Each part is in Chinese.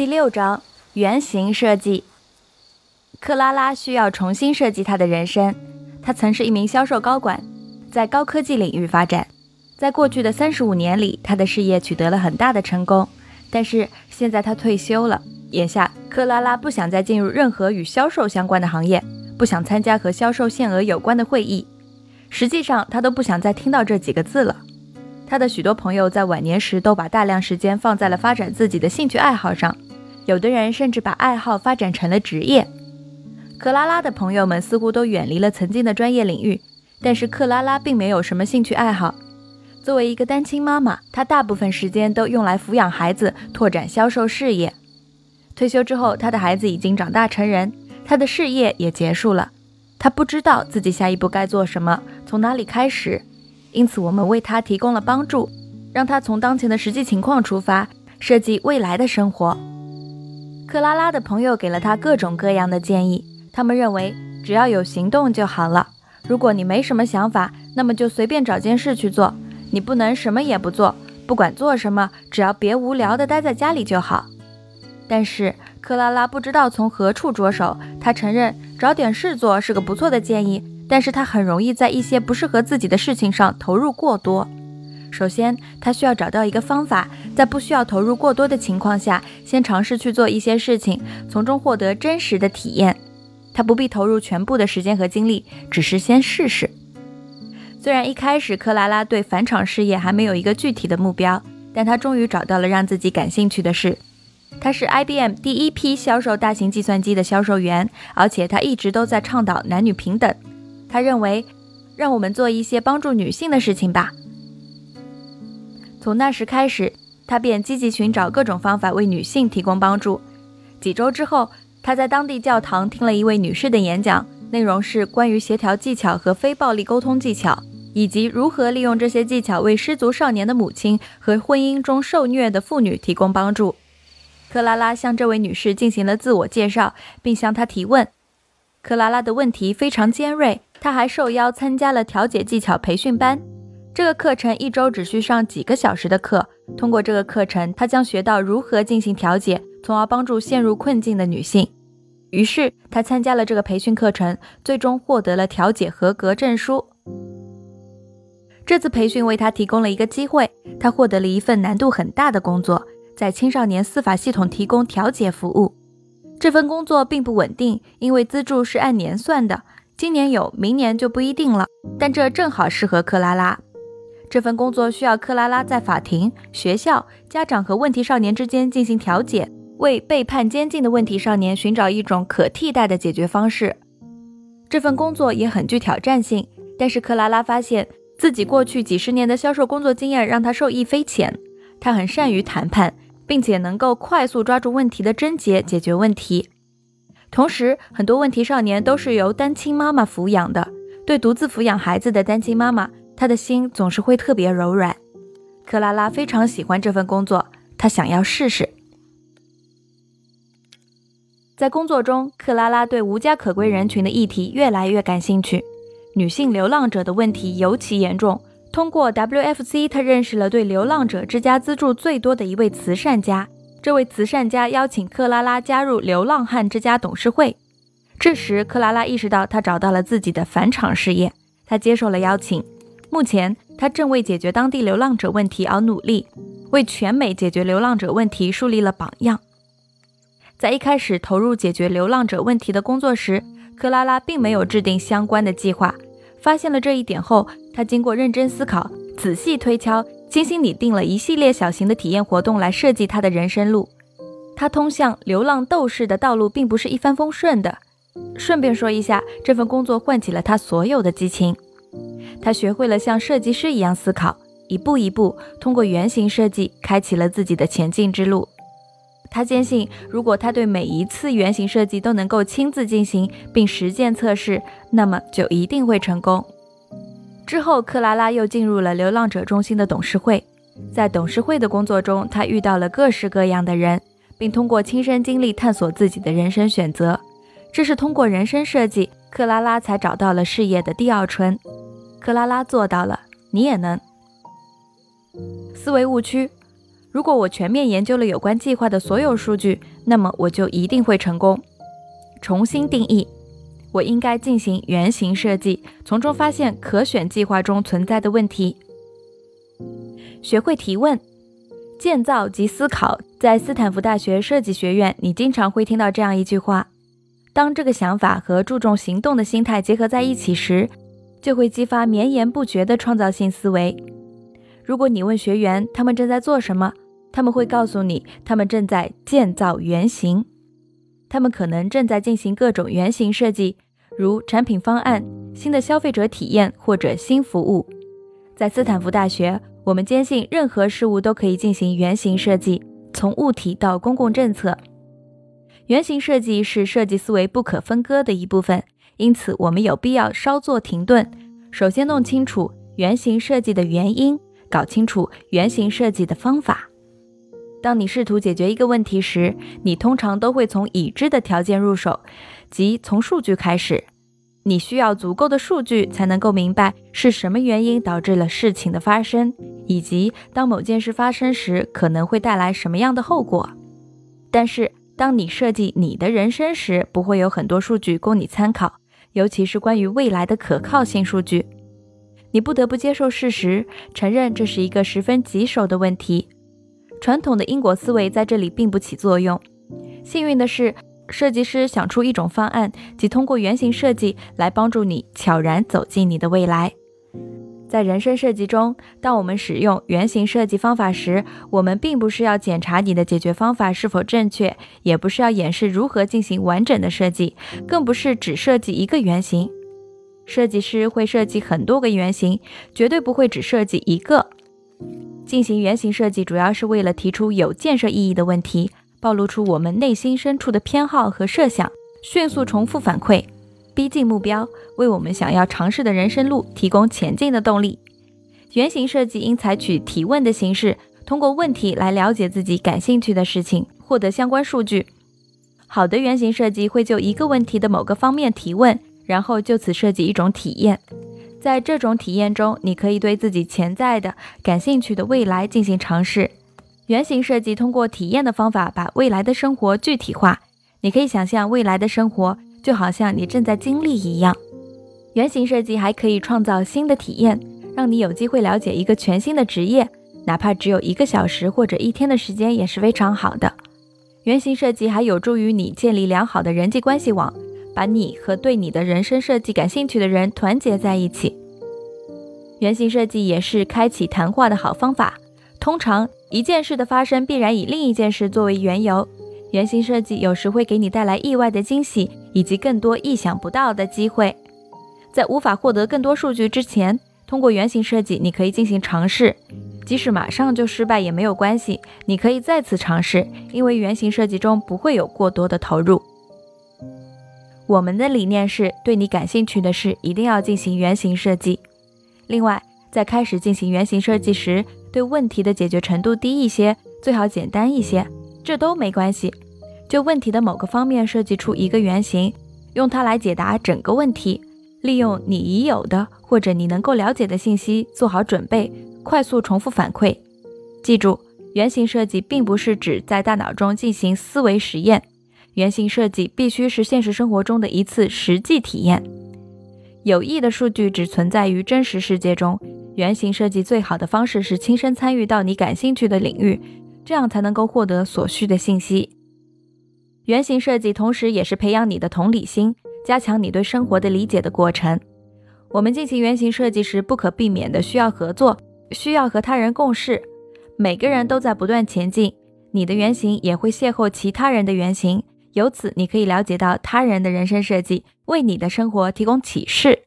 第六章原型设计。克拉拉需要重新设计她的人生。她曾是一名销售高管，在高科技领域发展。在过去的三十五年里，她的事业取得了很大的成功。但是现在她退休了。眼下，克拉拉不想再进入任何与销售相关的行业，不想参加和销售限额有关的会议。实际上，她都不想再听到这几个字了。她的许多朋友在晚年时都把大量时间放在了发展自己的兴趣爱好上。有的人甚至把爱好发展成了职业。克拉拉的朋友们似乎都远离了曾经的专业领域，但是克拉拉并没有什么兴趣爱好。作为一个单亲妈妈，她大部分时间都用来抚养孩子、拓展销售事业。退休之后，她的孩子已经长大成人，她的事业也结束了。她不知道自己下一步该做什么，从哪里开始。因此，我们为她提供了帮助，让她从当前的实际情况出发，设计未来的生活。克拉拉的朋友给了他各种各样的建议，他们认为只要有行动就好了。如果你没什么想法，那么就随便找件事去做。你不能什么也不做，不管做什么，只要别无聊的待在家里就好。但是克拉拉不知道从何处着手。她承认找点事做是个不错的建议，但是她很容易在一些不适合自己的事情上投入过多。首先，他需要找到一个方法，在不需要投入过多的情况下，先尝试去做一些事情，从中获得真实的体验。他不必投入全部的时间和精力，只是先试试。虽然一开始克拉拉对返场事业还没有一个具体的目标，但他终于找到了让自己感兴趣的事。他是 IBM 第一批销售大型计算机的销售员，而且他一直都在倡导男女平等。他认为，让我们做一些帮助女性的事情吧。从那时开始，他便积极寻找各种方法为女性提供帮助。几周之后，他在当地教堂听了一位女士的演讲，内容是关于协调技巧和非暴力沟通技巧，以及如何利用这些技巧为失足少年的母亲和婚姻中受虐的妇女提供帮助。克拉拉向这位女士进行了自我介绍，并向她提问。克拉拉的问题非常尖锐，她还受邀参加了调解技巧培训班。这个课程一周只需上几个小时的课。通过这个课程，他将学到如何进行调解，从而帮助陷入困境的女性。于是，他参加了这个培训课程，最终获得了调解合格证书。这次培训为他提供了一个机会，他获得了一份难度很大的工作，在青少年司法系统提供调解服务。这份工作并不稳定，因为资助是按年算的，今年有，明年就不一定了。但这正好适合克拉拉。这份工作需要克拉拉在法庭、学校、家长和问题少年之间进行调解，为被判监禁的问题少年寻找一种可替代的解决方式。这份工作也很具挑战性，但是克拉拉发现自己过去几十年的销售工作经验让他受益匪浅。他很善于谈判，并且能够快速抓住问题的症结，解决问题。同时，很多问题少年都是由单亲妈妈抚养的，对独自抚养孩子的单亲妈妈。他的心总是会特别柔软。克拉拉非常喜欢这份工作，她想要试试。在工作中，克拉拉对无家可归人群的议题越来越感兴趣。女性流浪者的问题尤其严重。通过 WFC，她认识了对流浪者之家资助最多的一位慈善家。这位慈善家邀请克拉拉加入流浪汉之家董事会。这时，克拉拉意识到她找到了自己的返场事业。她接受了邀请。目前，他正为解决当地流浪者问题而努力，为全美解决流浪者问题树立了榜样。在一开始投入解决流浪者问题的工作时，克拉拉并没有制定相关的计划。发现了这一点后，他经过认真思考、仔细推敲，精心拟定了一系列小型的体验活动来设计他的人生路。他通向流浪斗士的道路并不是一帆风顺的。顺便说一下，这份工作唤起了他所有的激情。他学会了像设计师一样思考，一步一步通过原型设计开启了自己的前进之路。他坚信，如果他对每一次原型设计都能够亲自进行并实践测试，那么就一定会成功。之后，克拉拉又进入了流浪者中心的董事会。在董事会的工作中，他遇到了各式各样的人，并通过亲身经历探索自己的人生选择。这是通过人生设计，克拉拉才找到了事业的第二春。克拉拉做到了，你也能。思维误区：如果我全面研究了有关计划的所有数据，那么我就一定会成功。重新定义，我应该进行原型设计，从中发现可选计划中存在的问题。学会提问，建造及思考。在斯坦福大学设计学院，你经常会听到这样一句话：当这个想法和注重行动的心态结合在一起时，就会激发绵延不绝的创造性思维。如果你问学员他们正在做什么，他们会告诉你，他们正在建造原型。他们可能正在进行各种原型设计，如产品方案、新的消费者体验或者新服务。在斯坦福大学，我们坚信任何事物都可以进行原型设计，从物体到公共政策。原型设计是设计思维不可分割的一部分，因此我们有必要稍作停顿，首先弄清楚原型设计的原因，搞清楚原型设计的方法。当你试图解决一个问题时，你通常都会从已知的条件入手，即从数据开始。你需要足够的数据才能够明白是什么原因导致了事情的发生，以及当某件事发生时可能会带来什么样的后果。但是，当你设计你的人生时，不会有很多数据供你参考，尤其是关于未来的可靠性数据。你不得不接受事实，承认这是一个十分棘手的问题。传统的因果思维在这里并不起作用。幸运的是，设计师想出一种方案，即通过原型设计来帮助你悄然走进你的未来。在人生设计中，当我们使用原型设计方法时，我们并不是要检查你的解决方法是否正确，也不是要演示如何进行完整的设计，更不是只设计一个原型。设计师会设计很多个原型，绝对不会只设计一个。进行原型设计，主要是为了提出有建设意义的问题，暴露出我们内心深处的偏好和设想，迅速重复反馈，逼近目标，为我们想要尝试的人生路提供前进的动力。原型设计应采取提问的形式，通过问题来了解自己感兴趣的事情，获得相关数据。好的原型设计会就一个问题的某个方面提问，然后就此设计一种体验。在这种体验中，你可以对自己潜在的感兴趣的未来进行尝试。原型设计通过体验的方法把未来的生活具体化。你可以想象未来的生活就好像你正在经历一样。原型设计还可以创造新的体验，让你有机会了解一个全新的职业，哪怕只有一个小时或者一天的时间也是非常好的。原型设计还有助于你建立良好的人际关系网。把你和对你的人生设计感兴趣的人团结在一起。原型设计也是开启谈话的好方法。通常，一件事的发生必然以另一件事作为缘由。原型设计有时会给你带来意外的惊喜，以及更多意想不到的机会。在无法获得更多数据之前，通过原型设计，你可以进行尝试。即使马上就失败也没有关系，你可以再次尝试，因为原型设计中不会有过多的投入。我们的理念是对你感兴趣的事一定要进行原型设计。另外，在开始进行原型设计时，对问题的解决程度低一些，最好简单一些，这都没关系。就问题的某个方面设计出一个原型，用它来解答整个问题。利用你已有的或者你能够了解的信息做好准备，快速重复反馈。记住，原型设计并不是指在大脑中进行思维实验。原型设计必须是现实生活中的一次实际体验。有益的数据只存在于真实世界中。原型设计最好的方式是亲身参与到你感兴趣的领域，这样才能够获得所需的信息。原型设计同时也是培养你的同理心，加强你对生活的理解的过程。我们进行原型设计时，不可避免的需要合作，需要和他人共事。每个人都在不断前进，你的原型也会邂逅其他人的原型。由此，你可以了解到他人的人生设计，为你的生活提供启示。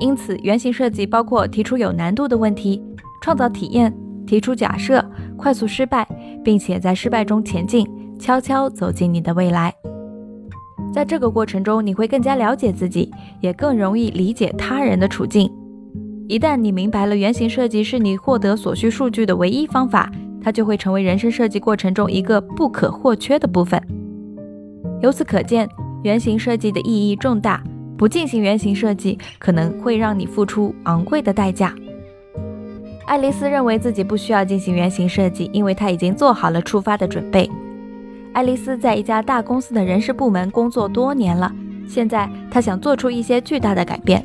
因此，原型设计包括提出有难度的问题，创造体验，提出假设，快速失败，并且在失败中前进，悄悄走进你的未来。在这个过程中，你会更加了解自己，也更容易理解他人的处境。一旦你明白了原型设计是你获得所需数据的唯一方法，它就会成为人生设计过程中一个不可或缺的部分。由此可见，原型设计的意义重大。不进行原型设计，可能会让你付出昂贵的代价。爱丽丝认为自己不需要进行原型设计，因为她已经做好了出发的准备。爱丽丝在一家大公司的人事部门工作多年了，现在她想做出一些巨大的改变。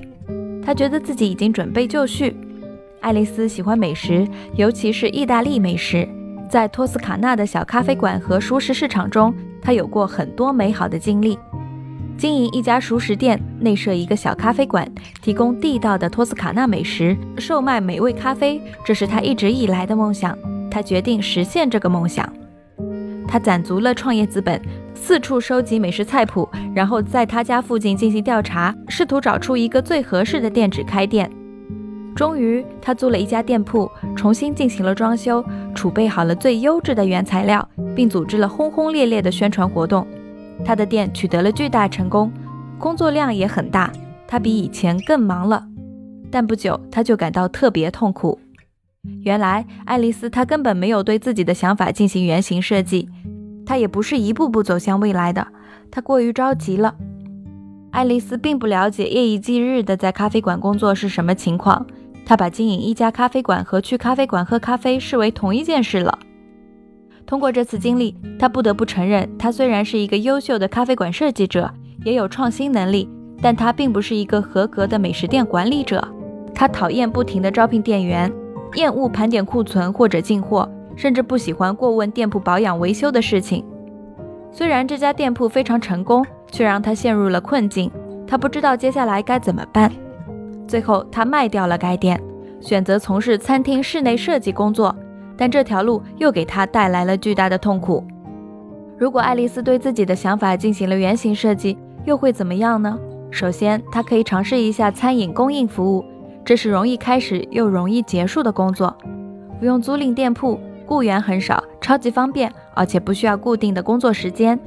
她觉得自己已经准备就绪。爱丽丝喜欢美食，尤其是意大利美食。在托斯卡纳的小咖啡馆和熟食市场中，她有过很多美好的经历。经营一家熟食店，内设一个小咖啡馆，提供地道的托斯卡纳美食，售卖美味咖啡，这是他一直以来的梦想。他决定实现这个梦想。他攒足了创业资本，四处收集美食菜谱，然后在他家附近进行调查，试图找出一个最合适的店址开店。终于，他租了一家店铺，重新进行了装修，储备好了最优质的原材料，并组织了轰轰烈烈的宣传活动。他的店取得了巨大成功，工作量也很大，他比以前更忙了。但不久，他就感到特别痛苦。原来，爱丽丝她根本没有对自己的想法进行原型设计，他也不是一步步走向未来的，他过于着急了。爱丽丝并不了解夜以继日的在咖啡馆工作是什么情况，她把经营一家咖啡馆和去咖啡馆喝咖啡视为同一件事了。通过这次经历，她不得不承认，她虽然是一个优秀的咖啡馆设计者，也有创新能力，但她并不是一个合格的美食店管理者。她讨厌不停地招聘店员，厌恶盘点库存或者进货，甚至不喜欢过问店铺保养维修的事情。虽然这家店铺非常成功，却让他陷入了困境。他不知道接下来该怎么办。最后，他卖掉了该店，选择从事餐厅室内设计工作。但这条路又给他带来了巨大的痛苦。如果爱丽丝对自己的想法进行了原型设计，又会怎么样呢？首先，她可以尝试一下餐饮供应服务，这是容易开始又容易结束的工作，不用租赁店铺，雇员很少，超级方便，而且不需要固定的工作时间。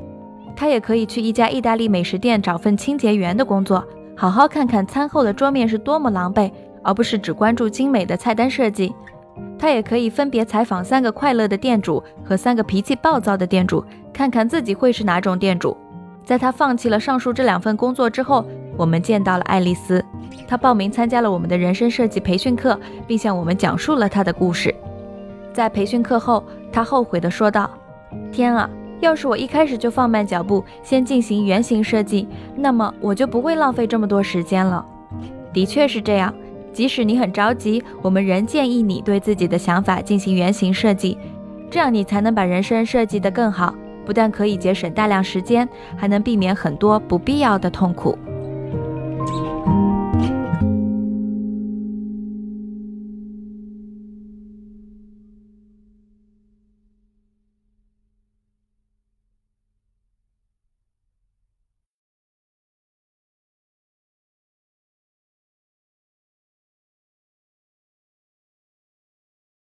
他也可以去一家意大利美食店找份清洁员的工作，好好看看餐后的桌面是多么狼狈，而不是只关注精美的菜单设计。他也可以分别采访三个快乐的店主和三个脾气暴躁的店主，看看自己会是哪种店主。在他放弃了上述这两份工作之后，我们见到了爱丽丝。她报名参加了我们的人生设计培训课，并向我们讲述了她的故事。在培训课后，他后悔地说道：“天啊，要是我一开始就放慢脚步，先进行原型设计，那么我就不会浪费这么多时间了。”的确是这样。即使你很着急，我们仍建议你对自己的想法进行原型设计，这样你才能把人生设计得更好。不但可以节省大量时间，还能避免很多不必要的痛苦。